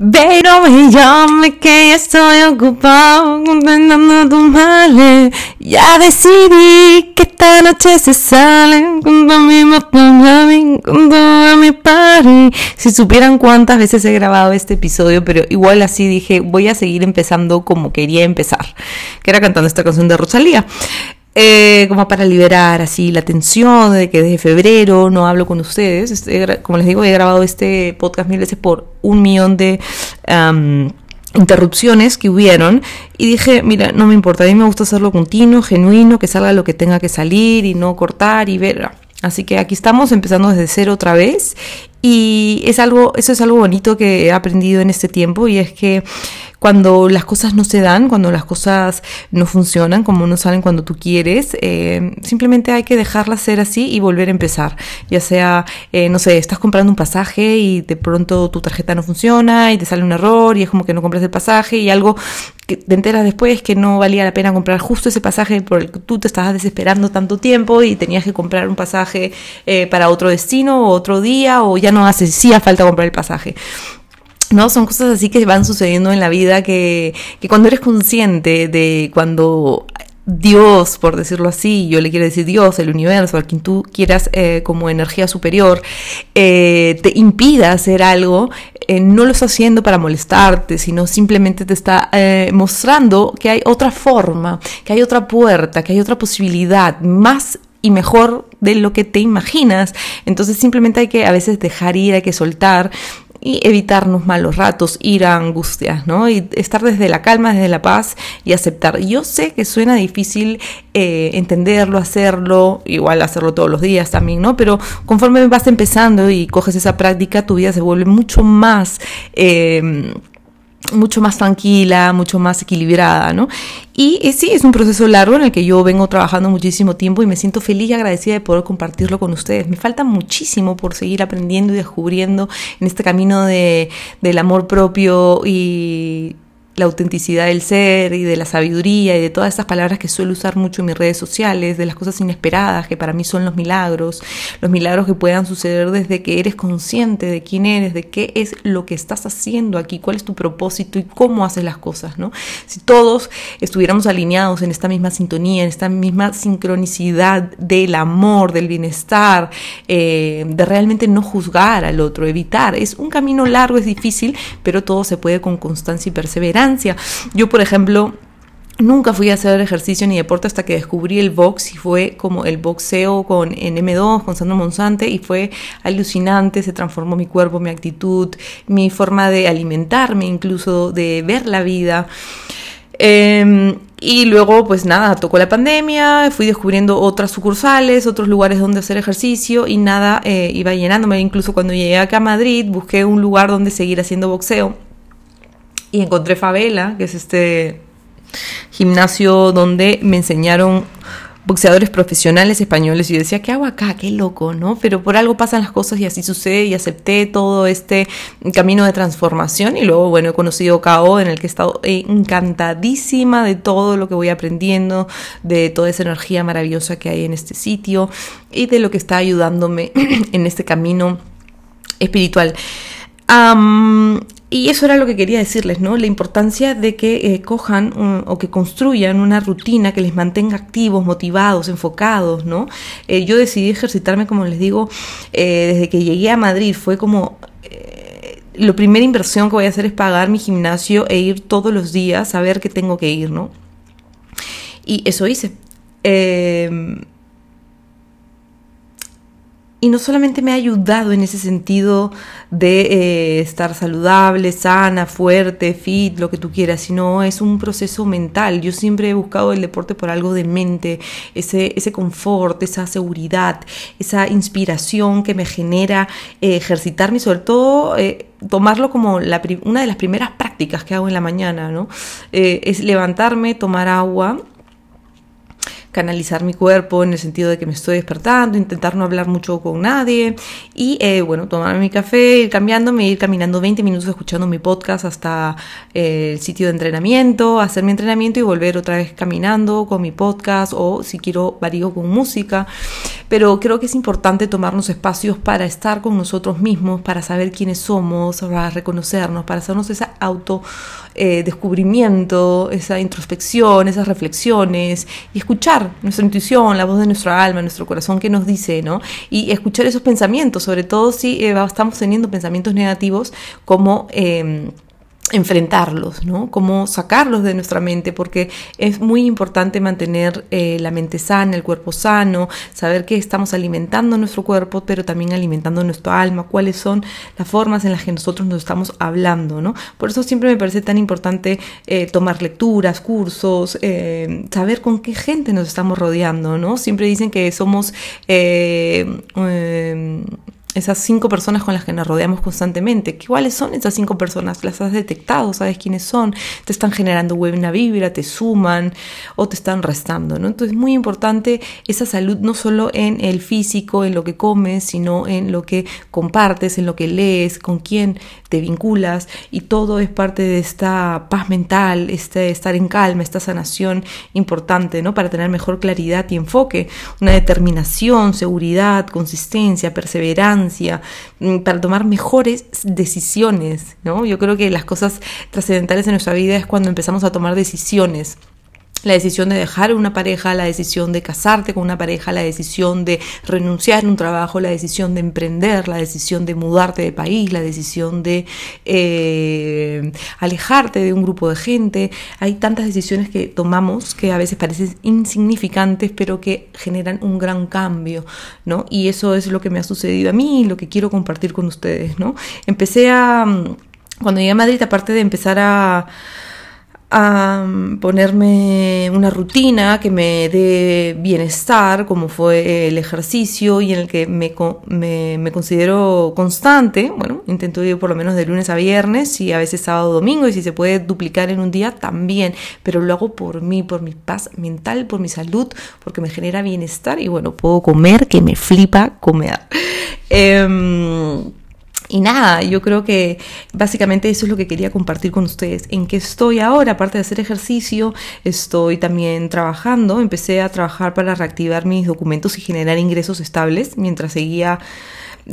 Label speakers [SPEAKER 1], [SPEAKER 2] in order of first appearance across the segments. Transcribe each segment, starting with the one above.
[SPEAKER 1] Pero me llame que estoy ocupado contando tus males. Ya decidí que esta noche se sale con mi mami, con toda mi party. Si supieran cuántas veces he grabado este episodio, pero igual así dije, voy a seguir empezando como quería empezar, que era cantando esta canción de Rosalía. Eh, como para liberar así la tensión de que desde febrero no hablo con ustedes. Este, como les digo, he grabado este podcast mil veces por un millón de interrupciones que hubieron y dije, mira, no me importa, a mí me gusta hacerlo continuo, genuino, que salga lo que tenga que salir y no cortar y ver. Así que aquí estamos empezando desde cero otra vez y es algo, eso es algo bonito que he aprendido en este tiempo y es que cuando las cosas no se dan, cuando las cosas no funcionan, como no salen cuando tú quieres, eh, simplemente hay que dejarlas ser así y volver a empezar. Ya sea, eh, no sé, estás comprando un pasaje y de pronto tu tarjeta no funciona y te sale un error y es como que no compras el pasaje y algo que te enteras después que no valía la pena comprar justo ese pasaje por el que tú te estabas desesperando tanto tiempo y tenías que comprar un pasaje eh, para otro destino o otro día o ya no hacía falta comprar el pasaje. ¿No? Son cosas así que van sucediendo en la vida que, cuando eres consciente de cuando Dios, por decirlo así, yo le quiero decir Dios, el universo, a quien tú quieras eh, como energía superior, eh, te impida hacer algo, eh, no lo está haciendo para molestarte, sino simplemente te está mostrando que hay otra forma, que hay otra puerta, que hay otra posibilidad más y mejor de lo que te imaginas. Entonces simplemente hay que a veces dejar ir, hay que soltar y evitarnos malos ratos, ir a angustias, ¿no? Y estar desde la calma, desde la paz y aceptar. Yo sé que suena difícil eh, entenderlo, hacerlo, igual hacerlo todos los días también, ¿no? Pero conforme vas empezando y coges esa práctica, tu vida se vuelve mucho más... Eh, mucho más tranquila, mucho más equilibrada, ¿no? Y eh, sí, es un proceso largo en el que yo vengo trabajando muchísimo tiempo y me siento feliz y agradecida de poder compartirlo con ustedes. Me falta muchísimo por seguir aprendiendo y descubriendo en este camino de, del amor propio y la autenticidad del ser y de la sabiduría y de todas esas palabras que suelo usar mucho en mis redes sociales, de las cosas inesperadas que para mí son los milagros, los milagros que puedan suceder desde que eres consciente de quién eres, de qué es lo que estás haciendo aquí, cuál es tu propósito y cómo haces las cosas, ¿no? Si todos estuviéramos alineados en esta misma sintonía, en esta misma sincronicidad del amor, del bienestar, eh, de realmente no juzgar al otro, evitar, es un camino largo, es difícil, pero todo se puede con constancia y perseverancia yo, por ejemplo, Nunca fui a hacer ejercicio ni deporte hasta que descubrí el box y fue como el boxeo con en M2, con Sandro Monsante y fue alucinante, se transformó mi cuerpo, mi actitud, mi forma de alimentarme, incluso de ver la vida. Em, y luego, pues nada, tocó la pandemia, fui descubriendo otras sucursales, otros lugares donde hacer ejercicio y nada, eh, iba llenándome. Incluso cuando llegué acá a Madrid, busqué un lugar donde seguir haciendo boxeo y encontré Favela, que es este gimnasio donde me enseñaron boxeadores profesionales españoles y yo decía, ¿qué hago acá? Qué loco, ¿no? Pero por algo pasan las cosas y así sucede y acepté todo este camino de transformación y luego, bueno, he conocido KO en el que he estado encantadísima de todo lo que voy aprendiendo, de toda esa energía maravillosa que hay en este sitio y de lo que está ayudándome en este camino espiritual. Y eso era lo que quería decirles, ¿no? La importancia de que eh, cojan o que construyan una rutina que les mantenga activos, motivados, enfocados, ¿no? Eh, yo decidí ejercitarme, como les digo, eh, desde que llegué a Madrid. Fue como la primera inversión que voy a hacer es pagar mi gimnasio e ir todos los días a ver que tengo que ir, ¿no? Y eso hice. Y no solamente me ha ayudado en ese sentido de eh, estar saludable, sana, fuerte, fit, lo que tú quieras, sino es un proceso mental. Yo siempre he buscado el deporte por algo de mente, ese, ese confort, esa seguridad, esa inspiración que me genera eh, ejercitarme y sobre todo eh, tomarlo como la, una de las primeras prácticas que hago en la mañana, ¿no? es levantarme, tomar agua canalizar mi cuerpo en el sentido de que me estoy despertando, intentar no hablar mucho con nadie y eh, bueno, tomar mi café, ir cambiándome, ir caminando 20 minutos escuchando mi podcast hasta eh, el sitio de entrenamiento, hacer mi entrenamiento y volver otra vez caminando con mi podcast o si quiero varío con música. Pero creo que es importante tomarnos espacios para estar con nosotros mismos, para saber quiénes somos, para reconocernos, para hacernos ese auto eh, descubrimiento, esa introspección, esas reflexiones y escuchar nuestra intuición, la voz de nuestra alma, nuestro corazón que nos dice, ¿no? Y escuchar esos pensamientos, sobre todo si eh, estamos teniendo pensamientos negativos como... Eh, enfrentarlos, ¿no? Cómo sacarlos de nuestra mente, porque es muy importante mantener eh, la mente sana, el cuerpo sano, saber que estamos alimentando nuestro cuerpo, pero también alimentando nuestro alma, cuáles son las formas en las que nosotros nos estamos hablando, ¿no? Por eso siempre me parece tan importante eh, tomar lecturas, cursos, eh, saber con qué gente nos estamos rodeando, ¿no? Siempre dicen que somos esas cinco personas con las que nos rodeamos constantemente. ¿Cuáles son esas cinco personas? ¿Las has detectado? ¿Sabes quiénes son? ¿Te están generando buena vibra? ¿Te suman? ¿O te están restando? ¿no? Entonces es muy importante esa salud no solo en el físico, en lo que comes, sino en lo que compartes, en lo que lees, con quién te vinculas y todo es parte de esta paz mental, este estar en calma, esta sanación importante, ¿no? Para tener mejor claridad y enfoque, una determinación, seguridad, consistencia, perseverancia, mm, para tomar mejores decisiones, ¿no? Yo creo que las cosas trascendentales en nuestra vida es cuando empezamos a tomar decisiones la decisión de dejar una pareja, la decisión de casarte con una pareja, la decisión de renunciar a un trabajo, la decisión de emprender, la decisión de mudarte de país, la decisión de eh, alejarte de un grupo de gente. Hay tantas decisiones que tomamos que a veces parecen insignificantes, pero que generan un gran cambio, ¿no? Y eso es lo que me ha sucedido a mí y lo que quiero compartir con ustedes, ¿no? Empecé a... Cuando llegué a Madrid, aparte de empezar a a ponerme una rutina que me dé bienestar, como fue el ejercicio y en el que me, me, considero constante. Bueno, intento ir por lo menos de lunes a viernes y a veces sábado domingo y si se puede duplicar en un día también, pero lo hago por mí, por mi paz mental, por mi salud, porque me genera bienestar y bueno, puedo comer que me flipa comer. Em, y nada, yo creo que básicamente eso es lo que quería compartir con ustedes. En qué estoy ahora, aparte de hacer ejercicio, estoy también trabajando. Empecé a trabajar para reactivar mis documentos y generar ingresos estables mientras seguía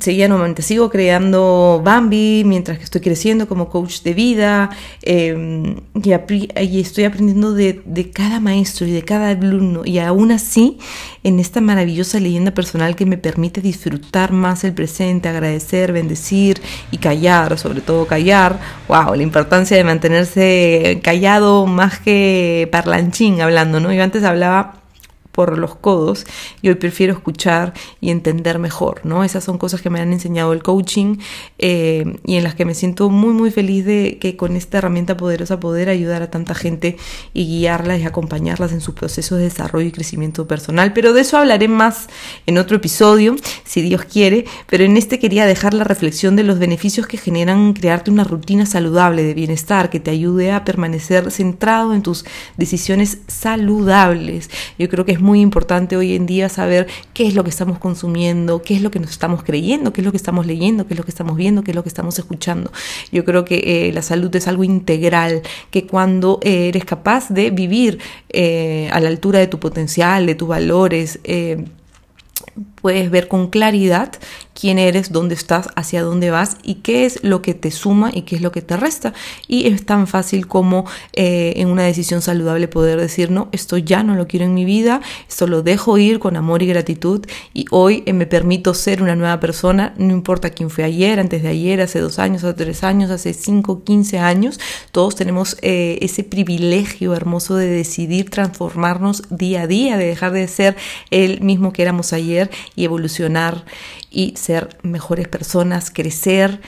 [SPEAKER 1] seguía nuevamente, sigo creando Bambi mientras que estoy creciendo como coach de vida em, y, estoy aprendiendo de, de, cada maestro y de cada alumno y aún así en esta maravillosa leyenda personal que me permite disfrutar más el presente, agradecer, bendecir y callar, sobre todo callar, wow, la importancia de mantenerse callado más que parlanchín hablando, ¿no? Yo antes hablaba por los codos y hoy prefiero escuchar y entender mejor, ¿no? Esas son cosas que me han enseñado el coaching eh, y en las que me siento muy muy feliz de que con esta herramienta poderosa poder ayudar a tanta gente y guiarlas y acompañarlas en sus procesos de desarrollo y crecimiento personal, pero de eso hablaré más en otro episodio, si Dios quiere, pero en este quería dejar la reflexión de los beneficios que generan crearte una rutina saludable de bienestar que te ayude a permanecer centrado en tus decisiones saludables. Yo creo que es muy importante hoy en día saber qué es lo que estamos consumiendo, qué es lo que nos estamos creyendo, qué es lo que estamos leyendo, qué es lo que estamos viendo, qué es lo que estamos escuchando. Yo creo que eh, la salud es algo integral, que cuando eh, eres capaz de vivir eh, a la altura de tu potencial, de tus valores, puedes ver con claridad quién eres, dónde estás, hacia dónde vas y qué es lo que te suma y qué es lo que te resta. Y es tan fácil como eh, en una decisión saludable poder decir, no, esto ya no lo quiero en mi vida, esto lo dejo ir con amor y gratitud y hoy eh, me permito ser una nueva persona, no importa quién fue ayer, antes de ayer, hace dos años, hace tres años, hace cinco, quince años, todos tenemos eh, ese privilegio hermoso de decidir transformarnos día a día, de dejar de ser el mismo que éramos ayer y evolucionar y ser mejores personas, crecer,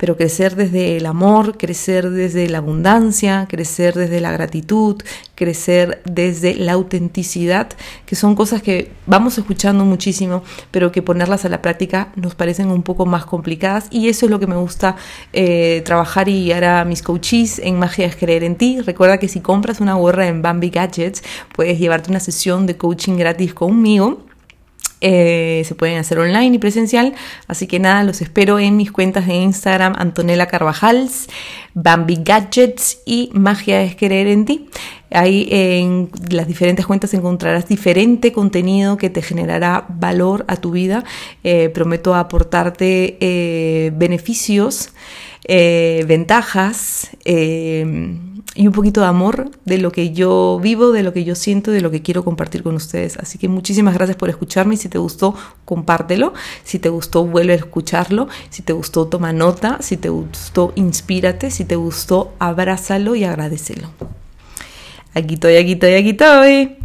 [SPEAKER 1] pero crecer desde el amor, crecer desde la abundancia, crecer desde la gratitud, crecer desde la autenticidad, que son cosas que vamos escuchando muchísimo, pero que ponerlas a la práctica nos parecen un poco más complicadas y eso es lo que me gusta eh, trabajar y guiar mis coaches en Magia es Creer en Ti. Recuerda que si compras una gorra en Bambi Gadgets, puedes llevarte una sesión de coaching gratis conmigo eh, se pueden hacer online y presencial. Así que nada, los espero en mis cuentas de Instagram, Antonella Carvajals, Bambi Gadgets y Magia es Querer en Ti. Ahí en las diferentes cuentas encontrarás diferente contenido que te generará valor a tu vida. Eh, prometo aportarte eh, beneficios, ventajas y un poquito de amor de lo que yo vivo, de lo que yo siento, de lo que quiero compartir con ustedes. Así que muchísimas gracias por escucharme si te gustó, compártelo. Si te gustó, vuelve a escucharlo. Si te gustó, toma nota. Si te gustó, inspírate. Si te gustó, abrázalo y agradecelo. Aquí estoy, aquí estoy, aquí estoy.